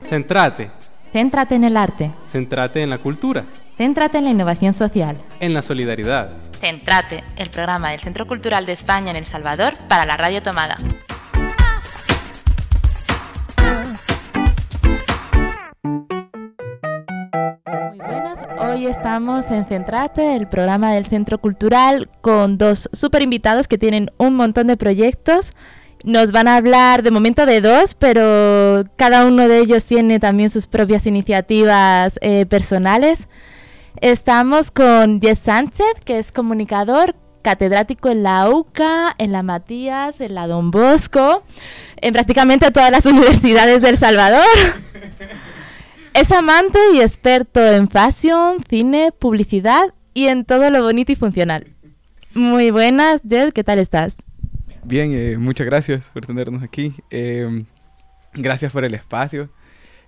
Centrate. Céntrate en el arte. Centrate en la cultura. Céntrate en la innovación social. En la solidaridad. Centrate, el programa del Centro Cultural de España en El Salvador para la Radio Tomada. Muy buenas, hoy estamos en Centrate, el programa del Centro Cultural, con dos super invitados que tienen un montón de proyectos. Nos van a hablar de momento de dos, pero cada uno de ellos tiene también sus propias iniciativas eh, personales. Estamos con Jess Sánchez, que es comunicador, catedrático en la UCA, en la Matías, en la Don Bosco, en prácticamente todas las universidades del Salvador. es amante y experto en fashion, cine, publicidad y en todo lo bonito y funcional. Muy buenas, Jess, ¿qué tal estás? Bien, eh, muchas gracias por tenernos aquí. Eh, gracias por el espacio.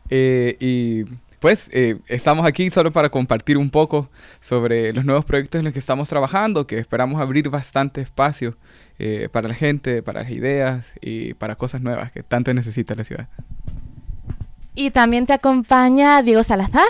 Eh, y pues eh, estamos aquí solo para compartir un poco sobre los nuevos proyectos en los que estamos trabajando, que esperamos abrir bastante espacio eh, para la gente, para las ideas y para cosas nuevas que tanto necesita la ciudad. Y también te acompaña Diego Salazar,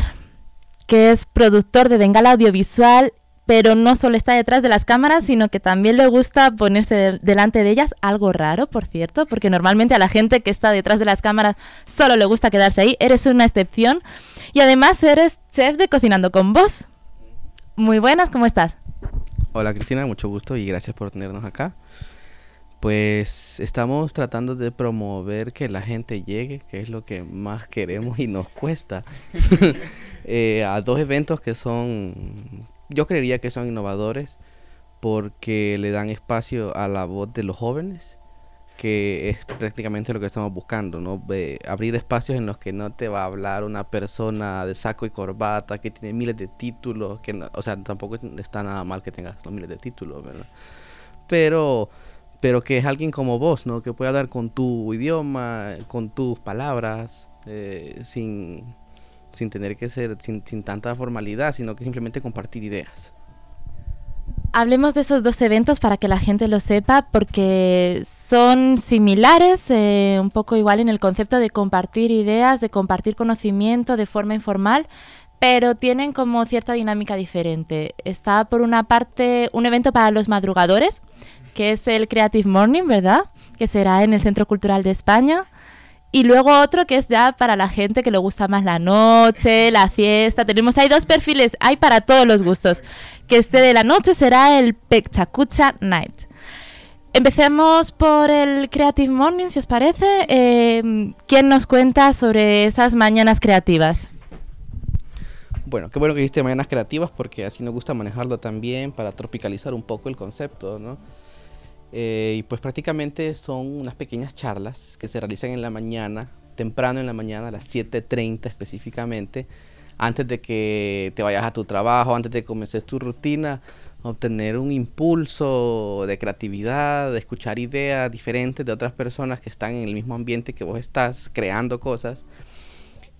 que es productor de Bengala Audiovisual pero no solo está detrás de las cámaras, sino que también le gusta ponerse de delante de ellas, algo raro, por cierto, porque normalmente a la gente que está detrás de las cámaras solo le gusta quedarse ahí, eres una excepción, y además eres chef de Cocinando con Vos. Muy buenas, ¿cómo estás? Hola Cristina, mucho gusto y gracias por tenernos acá. Pues estamos tratando de promover que la gente llegue, que es lo que más queremos y nos cuesta, eh, a dos eventos que son yo creería que son innovadores porque le dan espacio a la voz de los jóvenes, que es prácticamente lo que estamos buscando, ¿no? abrir espacios en los que no te va a hablar una persona de saco y corbata que tiene miles de títulos, que o sea, tampoco está nada mal que tengas los miles de títulos, ¿verdad? Pero pero que es alguien como vos, ¿no? Que pueda dar con tu idioma, con tus palabras, eh, sin sin tener que ser, sin, tanta formalidad, sino que simplemente compartir ideas. Hablemos de esos dos eventos para que la gente lo sepa, porque son similares, eh, un poco igual en el concepto de compartir ideas, de compartir conocimiento de forma informal, pero tienen como cierta dinámica diferente. Está por una parte un evento para los madrugadores, que es el Creative Morning, ¿verdad? Que será en el Centro Cultural de España. Y luego otro que es ya para la gente que le gusta más la noche, la fiesta. Tenemos ahí dos perfiles, hay para todos los gustos. Que este de la noche será el Pechacucha Night. Empecemos por el Creative Morning, si os parece. Eh, ¿Quién nos cuenta sobre esas mañanas creativas? Bueno, qué bueno que dijiste mañanas creativas porque así nos gusta manejarlo también para tropicalizar un poco el concepto, ¿no? Eh, y pues prácticamente son unas pequeñas charlas que se realizan en la mañana, temprano en la mañana, a las 7.30 específicamente, antes de que te vayas a tu trabajo, antes de que comiences tu rutina, obtener un impulso de creatividad, de escuchar ideas diferentes de otras personas que están en el mismo ambiente que vos estás, creando cosas.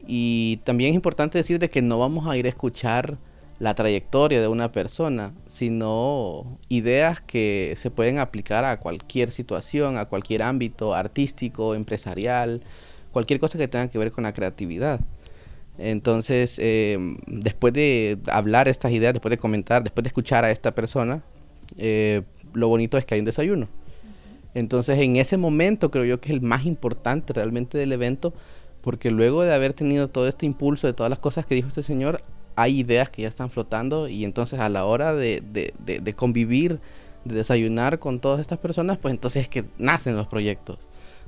Y también es importante decir de que no vamos a ir a escuchar la trayectoria de una persona, sino ideas que se pueden aplicar a cualquier situación, a cualquier ámbito artístico, empresarial, cualquier cosa que tenga que ver con la creatividad. Entonces, eh, después de hablar estas ideas, después de comentar, después de escuchar a esta persona, eh, lo bonito es que hay un desayuno. Entonces, en ese momento creo yo que es el más importante realmente del evento, porque luego de haber tenido todo este impulso de todas las cosas que dijo este señor, hay ideas que ya están flotando y entonces a la hora de, convivir, de desayunar con todas estas personas, pues entonces es que nacen los proyectos,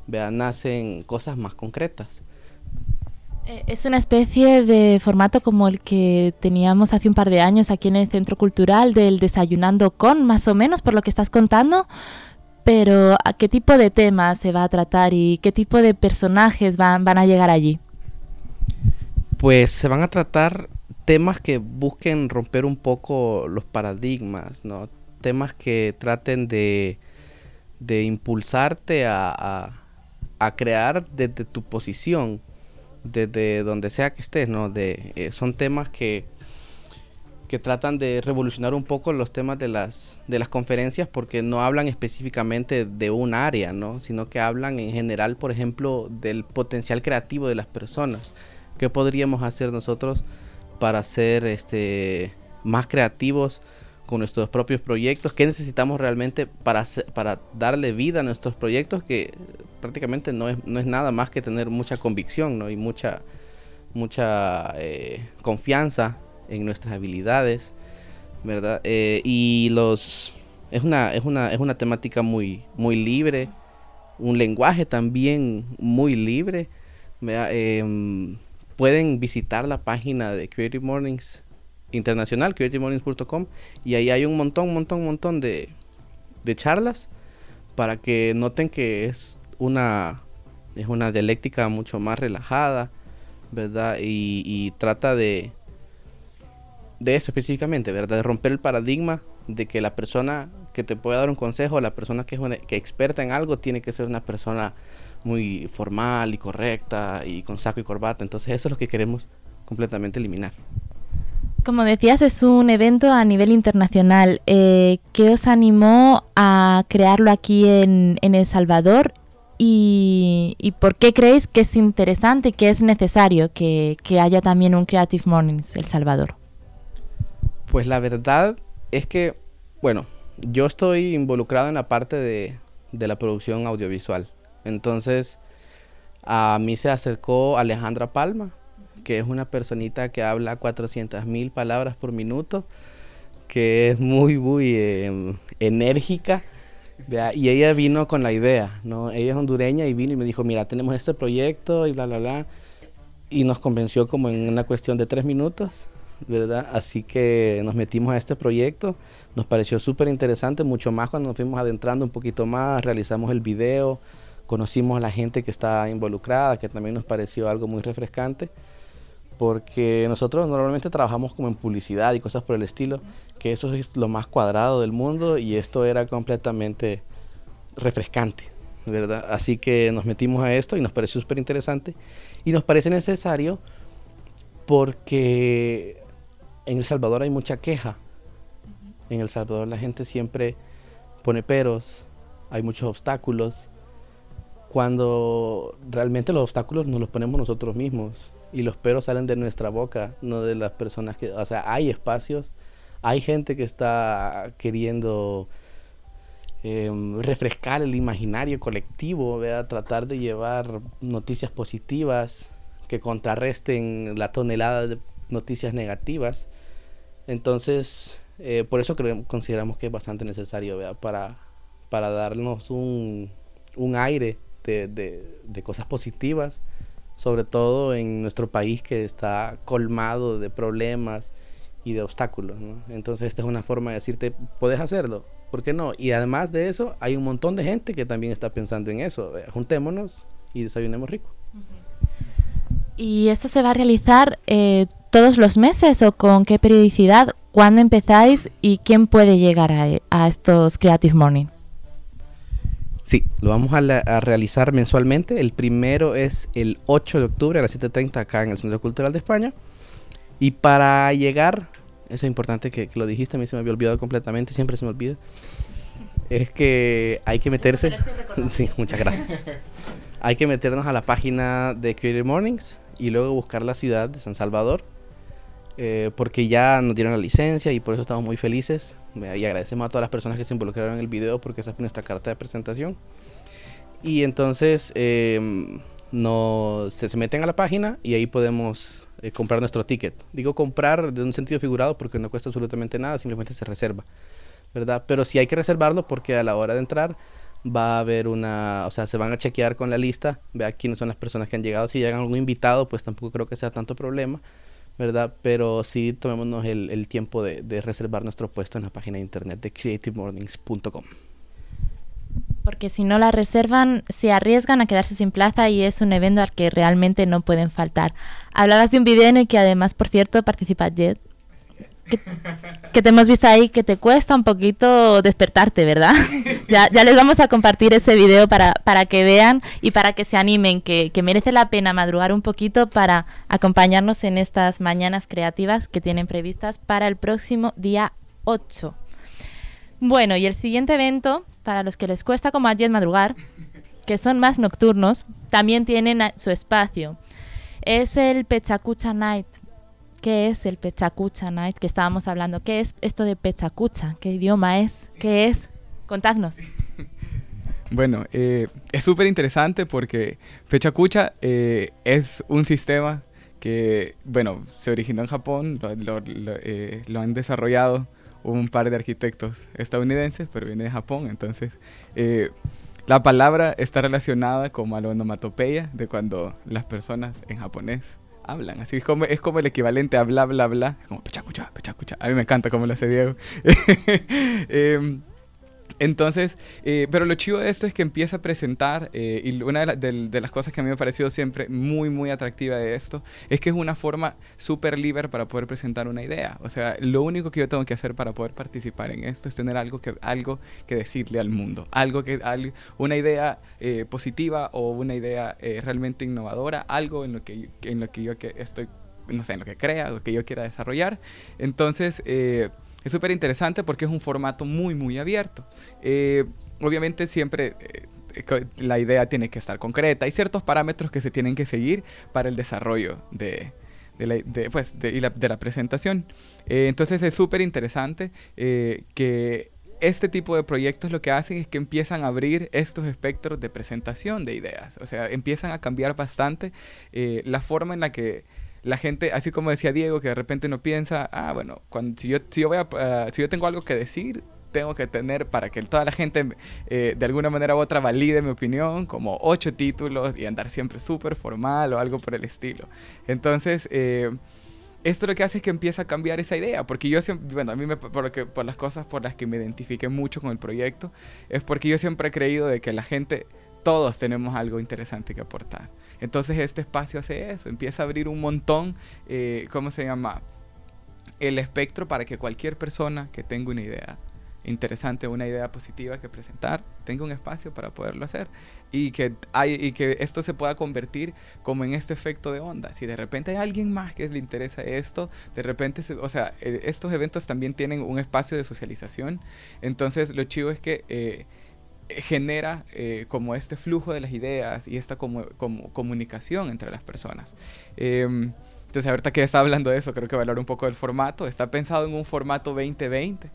vean, nacen cosas más concretas. Eh, es una especie de formato como el que teníamos hace un par de años aquí en el Centro Cultural del Desayunando con, más o menos, por lo que estás contando. Pero ¿a qué tipo de temas se va a tratar y qué tipo de personajes van, van a llegar allí? Pues se van a tratar temas que busquen romper un poco los paradigmas, ¿no? Temas que traten de, de impulsarte a, a, crear desde tu posición, desde donde sea que estés, ¿no? De, eh, son temas que, que tratan de revolucionar un poco los temas de las, de las conferencias porque no hablan específicamente de un área, ¿no? sino que hablan en general, por ejemplo, del potencial creativo de las personas. ¿Qué podríamos hacer nosotros para ser este, más creativos con nuestros propios proyectos? ¿Qué necesitamos realmente para, para darle vida a nuestros proyectos? Que prácticamente no es, no es nada más que tener mucha convicción ¿no? y mucha, mucha eh, confianza en nuestras habilidades, ¿verdad? Eh, y los es una, es una, es una temática muy, muy libre, un lenguaje también muy libre. Pueden visitar la página de Creative Mornings Internacional, creativemornings.com, y ahí hay un montón, montón, montón de, charlas para que noten que es una, es una dialéctica mucho más relajada, ¿verdad? y trata de, de eso específicamente, ¿verdad? De romper el paradigma de que la persona que te puede dar un consejo, la persona que es que experta en algo, tiene que ser una persona muy formal y correcta y con saco y corbata. Entonces eso es lo que queremos completamente eliminar. Como decías, es un evento a nivel internacional. Eh, ¿Qué os animó a crearlo aquí en, El Salvador? Y, por qué creéis que es interesante y que es necesario que, que haya también un Creative Mornings El Salvador? Pues la verdad es que, bueno, yo estoy involucrado en la parte de, la producción audiovisual. Entonces, a mí se acercó Alejandra Palma, que es una personita que habla 400 mil palabras por minuto, que es muy, muy em, enérgica. Y ella vino con la idea, ¿no? Ella es hondureña y vino y me dijo, mira, tenemos este proyecto y bla, bla, bla. Y nos convenció como en una cuestión de tres minutos. ¿verdad? Así que nos metimos a este proyecto, nos pareció súper interesante, mucho más cuando nos fuimos adentrando un poquito más, realizamos el video, conocimos a la gente que está involucrada, que también nos pareció algo muy refrescante, porque nosotros normalmente trabajamos como en publicidad y cosas por el estilo, que eso es lo más cuadrado del mundo y esto era completamente refrescante, ¿verdad? Así que nos metimos a esto y nos pareció súper interesante y nos parece necesario porque en El Salvador hay mucha queja. En El Salvador la gente siempre pone peros, hay muchos obstáculos, cuando realmente los obstáculos nos los ponemos nosotros mismos y los peros salen de nuestra boca, no de las personas que, o sea, hay espacios, hay gente que está queriendo em, refrescar el imaginario colectivo, tratar de llevar noticias positivas que contrarresten la tonelada de noticias negativas. Entonces, eh, por eso consideramos que es bastante necesario Para, para darnos un, un aire de, de, cosas positivas, sobre todo en nuestro país que está colmado de problemas y de obstáculos. Entonces, esta es una forma de decirte, puedes hacerlo, ¿por qué no? Y además de eso, hay un montón de gente que también está pensando en eso. Juntémonos y desayunemos rico. ¿Y esto se va a realizar eh, todos los meses o con qué periodicidad? ¿Cuándo empezáis y quién puede llegar a, estos Creative Morning? Sí, lo vamos a, realizar mensualmente. El primero es el 8 de octubre a las 7.30 acá en el Centro Cultural de España. Y para llegar, eso es importante que, lo dijiste, a mí se me había olvidado completamente, siempre se me olvida. Es que hay que meterse. Sí, muchas gracias. hay que meternos a la página de Creative Mornings y luego buscar la ciudad de San Salvador eh, porque ya nos dieron la licencia y por eso estamos muy felices. Y agradecemos a todas las personas que se involucraron en el video porque esa fue nuestra carta de presentación. Y entonces em, se, meten a la página y ahí podemos eh, comprar nuestro ticket. Digo comprar de un sentido figurado porque no cuesta absolutamente nada, simplemente se reserva. ¿verdad? Pero sí hay que reservarlo porque a la hora de entrar va a haber una, o sea, se van a chequear con la lista, vea quiénes son las personas que han llegado. Si llegan algún invitado, pues tampoco creo que sea tanto problema. ¿Verdad? Pero sí tomémonos el, tiempo de, reservar nuestro puesto en la página de internet de creativemornings.com. Porque si no la reservan, se arriesgan a quedarse sin plaza y es un evento al que realmente no pueden faltar. Hablabas de un video en el que además, por cierto, participa Jet. Que, te hemos visto ahí que te cuesta un poquito despertarte, ¿verdad? ya, ya les vamos a compartir ese video para, para que vean y para que se animen, que, que merece la pena madrugar un poquito para acompañarnos en estas mañanas creativas que tienen previstas para el próximo día 8. Bueno, y el siguiente evento, para los que les cuesta como a madrugar, que son más nocturnos, también tienen su espacio. Es el Pechacucha Night. ¿Qué es el Pechacucha Night que estábamos hablando? ¿Qué es esto de Pechacucha? ¿Qué idioma es? ¿Qué es? Contadnos. Bueno, eh, es súper interesante porque Pechacucha eh, es un sistema que, bueno, se originó en Japón, lo, eh, han desarrollado un par de arquitectos estadounidenses, pero viene de Japón, entonces la palabra está relacionada como a la onomatopeya de cuando las personas en japonés hablan. Así es como, es como el equivalente a bla, bla, bla. Es como pechacucha, pechacucha. A mí me encanta cómo lo hace Diego. eh, entonces, eh, pero lo chivo de esto es que empieza a presentar, eh, y una de, las cosas que a mí me ha parecido siempre muy, muy atractiva de esto, es que es una forma súper libre para poder presentar una idea. O sea, lo único que yo tengo que hacer para poder participar en esto es tener algo que, algo que decirle al mundo, algo que, una idea eh, positiva o una idea realmente innovadora, algo en lo que, en lo que yo que estoy, no sé, en lo que crea, lo que yo quiera desarrollar. Entonces, es súper interesante porque es un formato muy, muy abierto. Eh, obviamente siempre eh, la idea tiene que estar concreta. Hay ciertos parámetros que se tienen que seguir para el desarrollo de, la, pues, de, la, presentación. Eh, entonces es súper interesante que este tipo de proyectos lo que hacen es que empiezan a abrir estos espectros de presentación de ideas. O sea, empiezan a cambiar bastante la forma en la que la gente, así como decía Diego, que de repente no piensa, ah, bueno, cuando, si, yo, si, yo voy a, ah, si yo tengo algo que decir, tengo que tener para que toda la gente eh, de alguna manera u otra valide mi opinión, como ocho títulos y andar siempre súper formal o algo por el estilo. Entonces, eh, esto lo que hace es que empieza a cambiar esa idea, porque yo siempre, bueno, a mí me, por, que, por las cosas por las que me identifiqué mucho con el proyecto, es porque yo siempre he creído de que la gente, todos tenemos algo interesante que aportar. Entonces este espacio hace eso, empieza a abrir un montón, eh, ¿cómo se llama? El espectro para que cualquier persona que tenga una idea interesante, una idea positiva que presentar, tenga un espacio para poderlo hacer y que, esto se pueda convertir como en este efecto de onda. Si de repente hay alguien más que le interesa esto, de repente, o sea, eh, estos eventos también tienen un espacio de socialización, entonces lo chivo es que... Eh, genera eh, como este flujo de las ideas y esta como, comunicación entre las personas. Em, entonces, ahorita que está hablando de eso, creo que va a hablar un poco del formato. Está pensado en un formato 2020,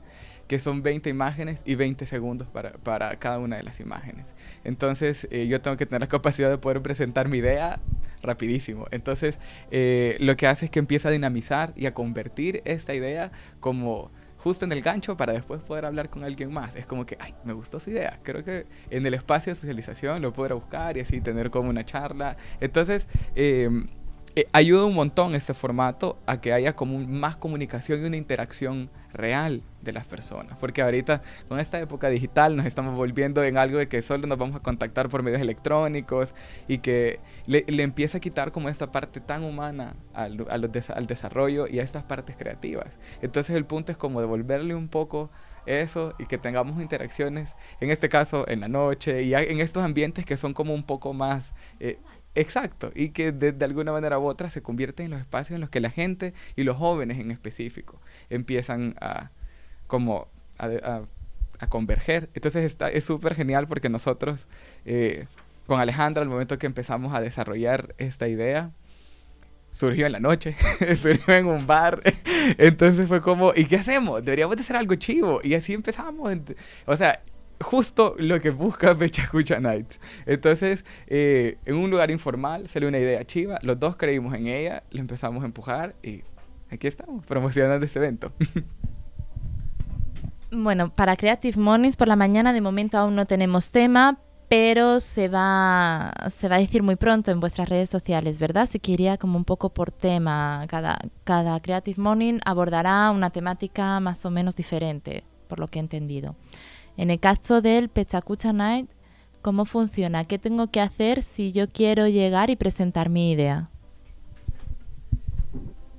que son 20 imágenes y 20 segundos para, para cada una de las imágenes. Entonces, eh, yo tengo que tener la capacidad de poder presentar mi idea rapidísimo. Entonces, eh, lo que hace es que empieza a dinamizar y a convertir esta idea como justo en el gancho para después poder hablar con alguien más. Es como que, ay, me gustó su idea. Creo que en el espacio de socialización lo puedo buscar y así tener como una charla. Entonces, em, eh, ayuda un montón este formato a que haya como más comunicación y una interacción real de las personas. Porque ahorita con esta época digital nos estamos volviendo en algo de que solo nos vamos a contactar por medios electrónicos y que le, empieza a quitar como esta parte tan humana al, al desarrollo y a estas partes creativas. Entonces el punto es como devolverle un poco eso y que tengamos interacciones, en este caso en la noche y en estos ambientes que son como un poco más... Eh, Exacto, y que de, alguna manera u otra se convierten en los espacios en los que la gente y los jóvenes en específico empiezan a como a, converger. Entonces está, es súper genial porque nosotros eh, con Alejandra al momento que empezamos a desarrollar esta idea, surgió en la noche, surgió en un bar. Entonces fue como, ¿y qué hacemos? Deberíamos de hacer algo chivo. Y así empezamos. O sea, justo lo que busca Pechacucha Nights. Entonces, eh, en un lugar informal salió una idea chiva, los dos creímos en ella, le empezamos a empujar y aquí estamos, promocionando este evento. Bueno, para Creative Mornings por la mañana de momento aún no tenemos tema, pero se va, se va a decir muy pronto en vuestras redes sociales, ¿verdad? Se quería como un poco por tema. Cada, cada Creative Morning abordará una temática más o menos diferente, por lo que he entendido. En el caso del Pechacucha Night, ¿cómo funciona? ¿Qué tengo que hacer si yo quiero llegar y presentar mi idea?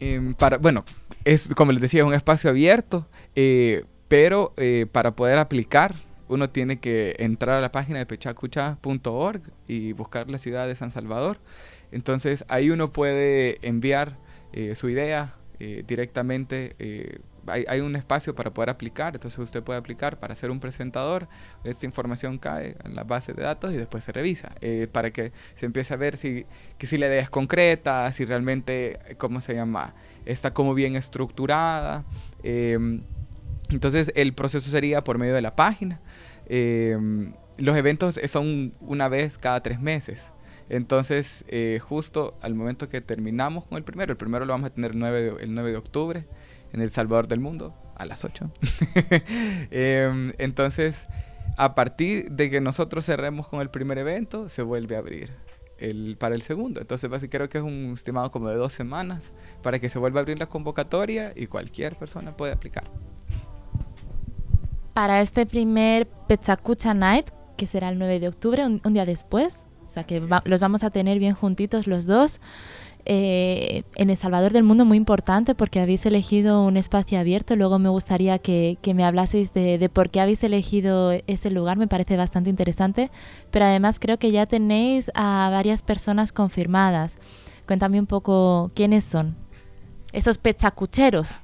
Em, para, bueno, es, como les decía, es un espacio abierto, eh, pero eh, para poder aplicar uno tiene que entrar a la página de pechacucha.org y buscar la ciudad de San Salvador. Entonces ahí uno puede enviar eh, su idea eh, directamente. Eh, hay, hay, un espacio para poder aplicar, entonces usted puede aplicar para ser un presentador. Esta información cae en la base de datos y después se revisa para que se empiece a ver si, que si la idea es concreta, si realmente, ¿cómo se llama? Está como bien estructurada. Em, entonces el proceso sería por medio de la página. Em, los eventos son una vez cada tres meses. Entonces, eh, justo al momento que terminamos con el primero, el primero lo vamos a tener el 9 de, el 9 de octubre en El Salvador del Mundo a las 8. Em, entonces, a partir de que nosotros cerremos con el primer evento, se vuelve a abrir el, para el segundo. Entonces, básicamente creo que es un estimado como de dos semanas para que se vuelva a abrir la convocatoria y cualquier persona puede aplicar. Para este primer Pechacucha Night, que será el 9 de octubre, un día después, o sea que los vamos a tener bien juntitos los dos. Eh, en El Salvador del Mundo muy importante porque habéis elegido un espacio abierto. Luego me gustaría que, me hablaseis de, por qué habéis elegido ese lugar, me parece bastante interesante. Pero además creo que ya tenéis a varias personas confirmadas. Cuéntame un poco quiénes son. Esos pechacucheros.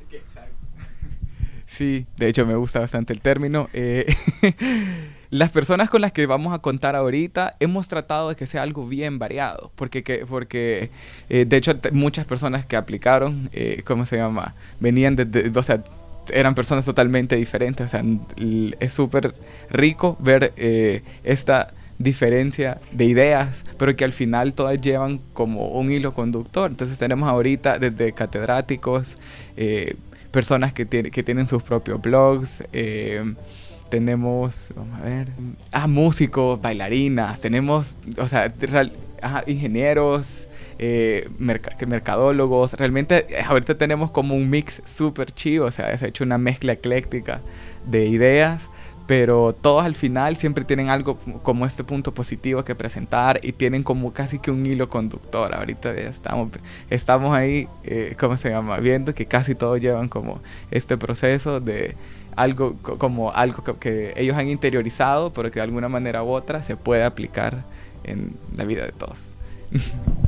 Sí, de hecho me gusta bastante el término. Eh, Las personas con las que vamos a contar ahorita hemos tratado de que sea algo bien variado, porque, que, porque eh, de hecho muchas personas que aplicaron, eh, ¿cómo se llama? Venían de, o sea, eran personas totalmente diferentes, o sea, es súper rico ver eh, esta diferencia de ideas, pero que al final todas llevan como un hilo conductor. Entonces tenemos ahorita desde catedráticos, personas que, que tienen sus propios blogs, tenemos, vamos a ver, ah, músicos, bailarinas, tenemos, o sea, ingenieros, eh, mercadólogos, realmente eh, ahorita tenemos como un mix súper chido, o sea, se ha hecho una mezcla ecléctica de ideas, pero todos al final siempre tienen algo como este punto positivo que presentar y tienen como casi que un hilo conductor. Ahorita ya estamos, estamos ahí, eh, ¿cómo se llama? Viendo que casi todos llevan como este proceso de algo como algo que, ellos han interiorizado, pero que de alguna manera u otra se puede aplicar en la vida de todos.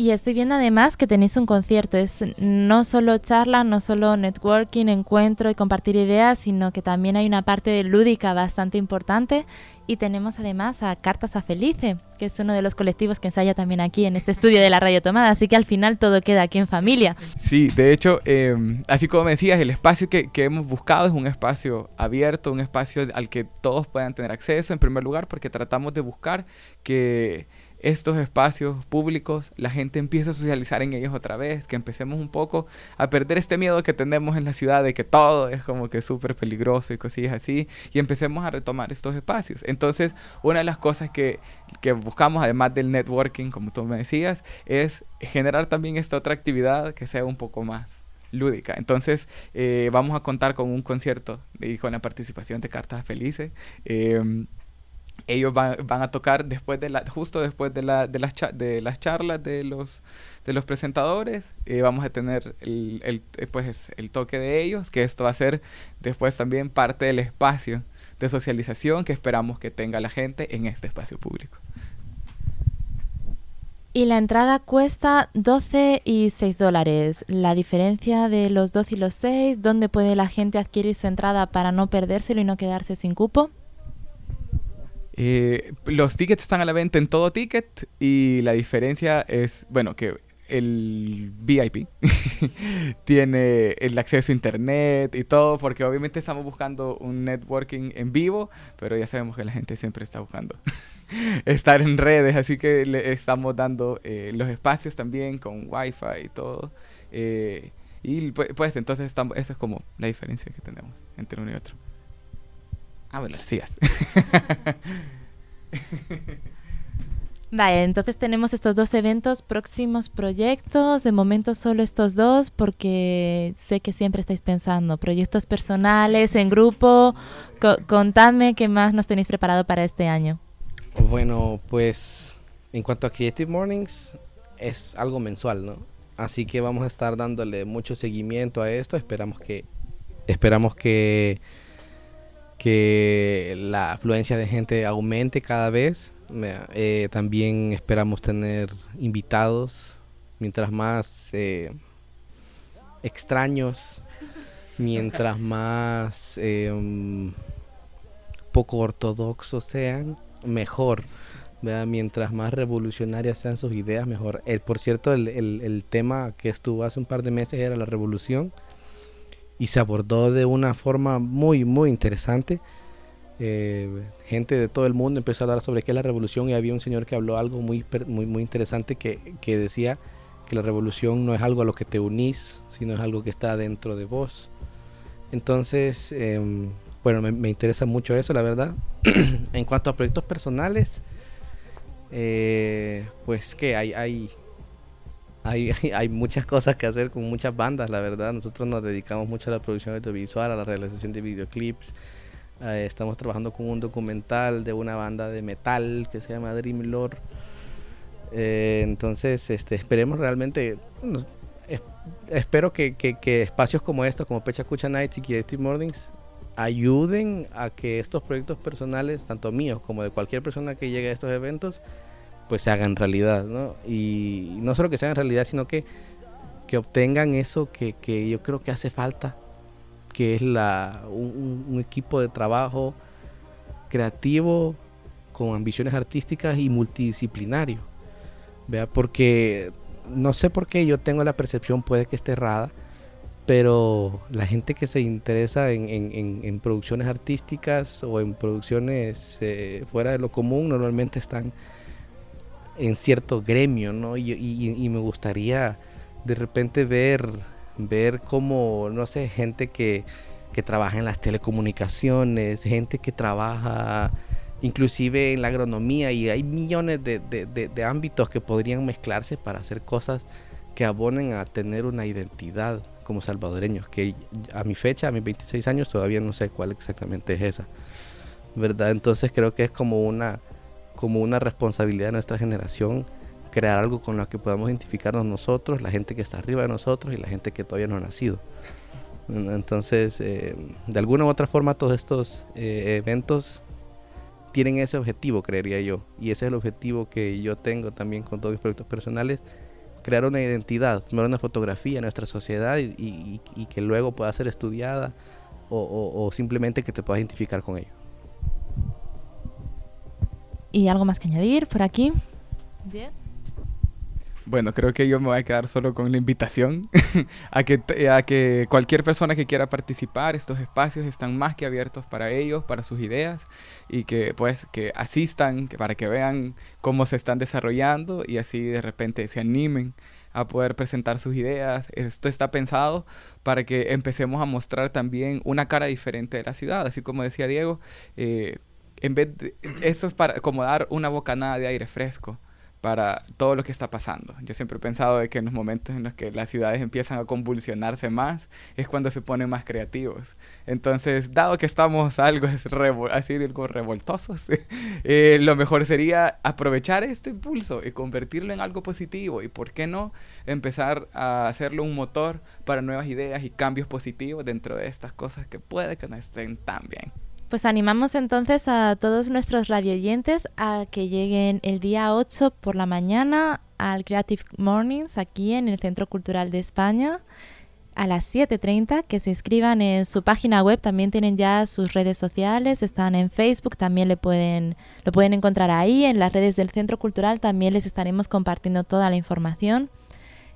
Y estoy viendo además que tenéis un concierto. Es no solo charla, no solo networking, encuentro y compartir ideas, sino que también hay una parte lúdica bastante importante y tenemos además a Cartas a Felice, que es uno de los colectivos que ensaya también aquí en este estudio de la Radio Tomada. Así que al final todo queda aquí en familia. Sí, de hecho, em, así como me decías, el espacio que, que, hemos buscado es un espacio abierto, un espacio al que todos puedan tener acceso, en primer lugar, porque tratamos de buscar que estos espacios públicos, la gente empieza a socializar en ellos otra vez, que empecemos un poco a perder este miedo que tenemos en la ciudad de que todo es como que súper peligroso y cosillas así, y empecemos a retomar estos espacios. Entonces, una de las cosas que, que buscamos, además del networking, como tú me decías, es generar también esta otra actividad que sea un poco más lúdica. Entonces, eh, vamos a contar con un concierto y con la participación de Cartas Felices. Eh, ellos van, a tocar después de la, justo después de, la, de, las, de las charlas de los, de los presentadores. Eh, vamos a tener el, el, eh, pues, el toque de ellos, que esto va a ser después también parte del espacio de socialización que esperamos que tenga la gente en este espacio público. Y la entrada cuesta 12 y 6 dólares. La diferencia de los 12 y los 6, ¿dónde puede la gente adquirir su entrada para no perdérselo y no quedarse sin cupo? Eh, los tickets están a la venta en todo ticket y la diferencia es, bueno, que el VIP tiene el acceso a internet y todo, porque obviamente estamos buscando un networking en vivo, pero ya sabemos que la gente siempre está buscando estar en redes, así que le estamos dando eh, los espacios también con wifi y todo. Eh, y pues, entonces estamos, esa es como la diferencia que tenemos entre uno y otro. Ah, bueno, sigas. Vale, entonces tenemos estos dos eventos, próximos proyectos, de momento solo estos dos, porque sé que siempre estáis pensando, proyectos personales, en grupo, contadme qué más nos tenéis preparado para este año. Bueno, pues en cuanto a Creative Mornings, es algo mensual, ¿no? Así que vamos a estar dándole mucho seguimiento a esto. Esperamos que, esperamos que, que la afluencia de gente aumente cada vez. Eh, también esperamos tener invitados, mientras más eh, extraños, mientras más em, poco ortodoxos sean, mejor. Mientras más revolucionarias sean sus ideas, mejor. El, por cierto, el, el, tema que estuvo hace un par de meses era la revolución y se abordó de una forma muy, muy interesante. Eh, gente de todo el mundo empezó a hablar sobre qué es la revolución y había un señor que habló algo muy, muy, muy interesante que, que decía que la revolución no es algo a lo que te unís, sino es algo que está dentro de vos. Entonces, em, bueno, me, me, interesa mucho eso, la verdad. en cuanto a proyectos personales, eh, pues que hay, hay, hay, hay, muchas cosas que hacer con muchas bandas, la verdad. Nosotros nos dedicamos mucho a la producción audiovisual, a la realización de videoclips. Eh, estamos trabajando con un documental de una banda de metal que se llama Dream Lord. Eh, entonces, este, esperemos realmente, espero que, que, espacios como estos, como Pecha Cucha Nights y Creative Mornings, ayuden a que estos proyectos personales, tanto míos como de cualquier persona que llegue a estos eventos, pues se hagan realidad, ¿no? Y no solo que se hagan realidad, sino que, que obtengan eso que, que yo creo que hace falta, que es la, un, equipo de trabajo creativo, con ambiciones artísticas y multidisciplinario. ¿vea? Porque no sé por qué yo tengo la percepción, puede que esté errada, pero la gente que se interesa en, producciones artísticas o en producciones eh, fuera de lo común normalmente están en cierto gremio, ¿no? Y, me gustaría de repente ver, ver cómo, no sé, gente que, trabaja en las telecomunicaciones, gente que trabaja inclusive en la agronomía y hay millones de, de ámbitos que podrían mezclarse para hacer cosas que abonen a tener una identidad como salvadoreños, que a mi fecha, a mis 26 años, todavía no sé cuál exactamente es esa, ¿verdad? Entonces creo que es como una, como una responsabilidad de nuestra generación crear algo con lo que podamos identificarnos nosotros, la gente que está arriba de nosotros y la gente que todavía no ha nacido. Entonces, eh, de alguna u otra forma, todos estos eh, eventos tienen ese objetivo, creería yo. Y ese es el objetivo que yo tengo también con todos mis proyectos personales, crear una identidad, tomar una fotografía en nuestra sociedad y, que luego pueda ser estudiada o, simplemente que te puedas identificar con ello. ¿Y algo más que añadir por aquí? Bueno, creo que yo me voy a quedar solo con la invitación a, que, a que cualquier persona que quiera participar, estos espacios están más que abiertos para ellos, para sus ideas y que pues que asistan para que vean cómo se están desarrollando y así de repente se animen a poder presentar sus ideas. Esto está pensado para que empecemos a mostrar también una cara diferente de la ciudad, así como decía Diego, eh, en vez de, eso es para como dar una bocanada de aire fresco para todo lo que está pasando. Yo siempre he pensado de que en los momentos en los que las ciudades empiezan a convulsionarse más es cuando se ponen más creativos. Entonces, dado que estamos algo así algo revoltosos, eh, lo mejor sería aprovechar este impulso y convertirlo en algo positivo y, ¿por qué no?, empezar a hacerlo un motor para nuevas ideas y cambios positivos dentro de estas cosas que puede que no estén tan bien. Pues animamos entonces a todos nuestros radioyentes a que lleguen el día 8 por la mañana al Creative Mornings aquí en el Centro Cultural de España a las 7.30, que se inscriban en su página web, también tienen ya sus redes sociales, están en Facebook, también le pueden, lo pueden encontrar ahí, en las redes del Centro Cultural también les estaremos compartiendo toda la información.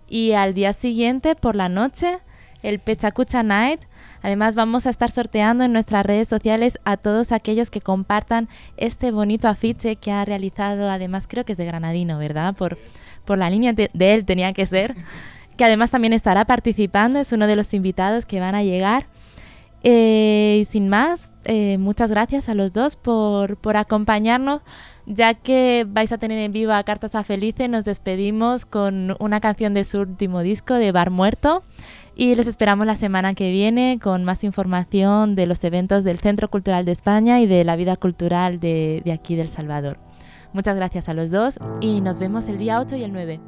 Y al día siguiente, por la noche, el Pechacucha Night, Además, vamos a estar sorteando en nuestras redes sociales a todos aquellos que compartan este bonito afiche que ha realizado, además creo que es de Granadino, ¿verdad? Por, por la línea de, él tenía que ser, que además también estará participando, es uno de los invitados que van a llegar. Eh, y sin más, eh, muchas gracias a los dos por, por acompañarnos ya que vais a tener en vivo a Cartas a Felice, nos despedimos con una canción de su último disco, de Bar Muerto. Y les esperamos la semana que viene con más información de los eventos del Centro Cultural de España y de la vida cultural de, de aquí del Salvador. Muchas gracias a los dos y nos vemos el día 8 y el 9.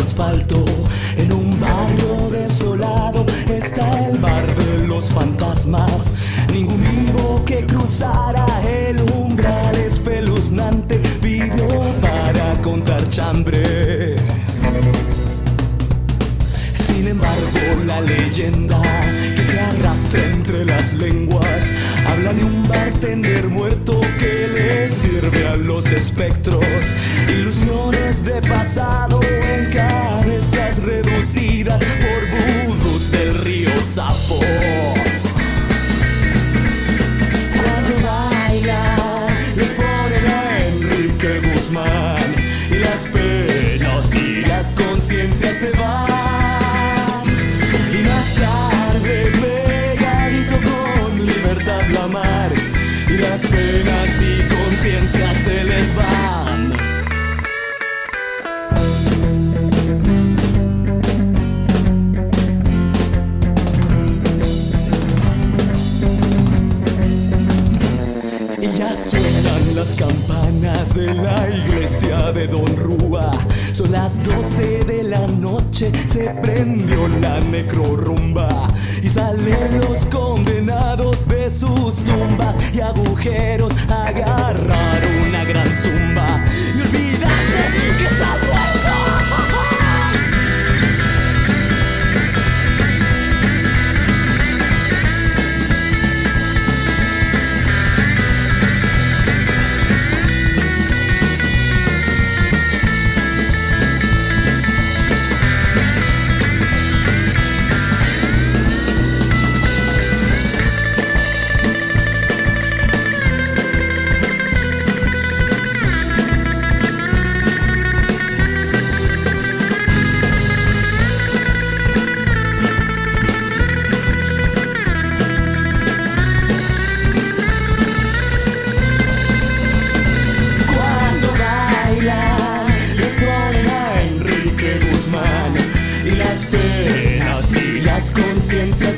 En un barrio desolado está el bar de los fantasmas. Ningún vivo que cruzara el umbral espeluznante vivió para contar chambre. Sin embargo, la leyenda que se arrastra entre las lenguas de un bartender muerto que le sirve a los espectros. Ilusiones de pasado en cabezas reducidas por budos del río Sapo. Penas y conciencias se les van. Y las campanas de la iglesia de Don Rúa. Son las 12 de la noche, se prendió la necrorumba. Y salen los condenados de sus tumbas y agujeros agarrar una gran zumba. Y que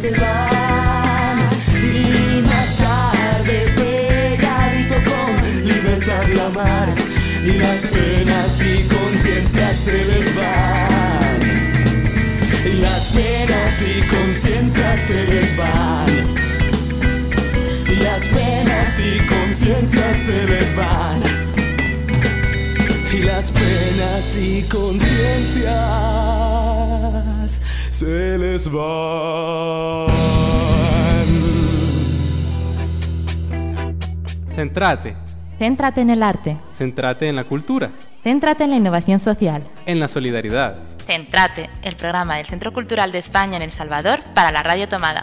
se van. Y más tarde, pegadito con libertad la mar y las penas y conciencias se les van. Y las penas y conciencias se les. Y las penas y conciencias se les. Y las penas y conciencias se les van. Centrate. Céntrate en el arte. Centrate en la cultura. Céntrate en la innovación social. En la solidaridad. Céntrate, el programa del Centro Cultural de España en El Salvador para la Radio Tomada.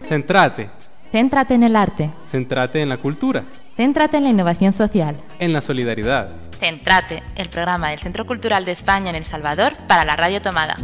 Centrate. Céntrate en el arte. Centrate en la cultura. Céntrate en la innovación social. En la solidaridad. Céntrate, el programa del Centro Cultural de España en El Salvador para la Radio Tomada.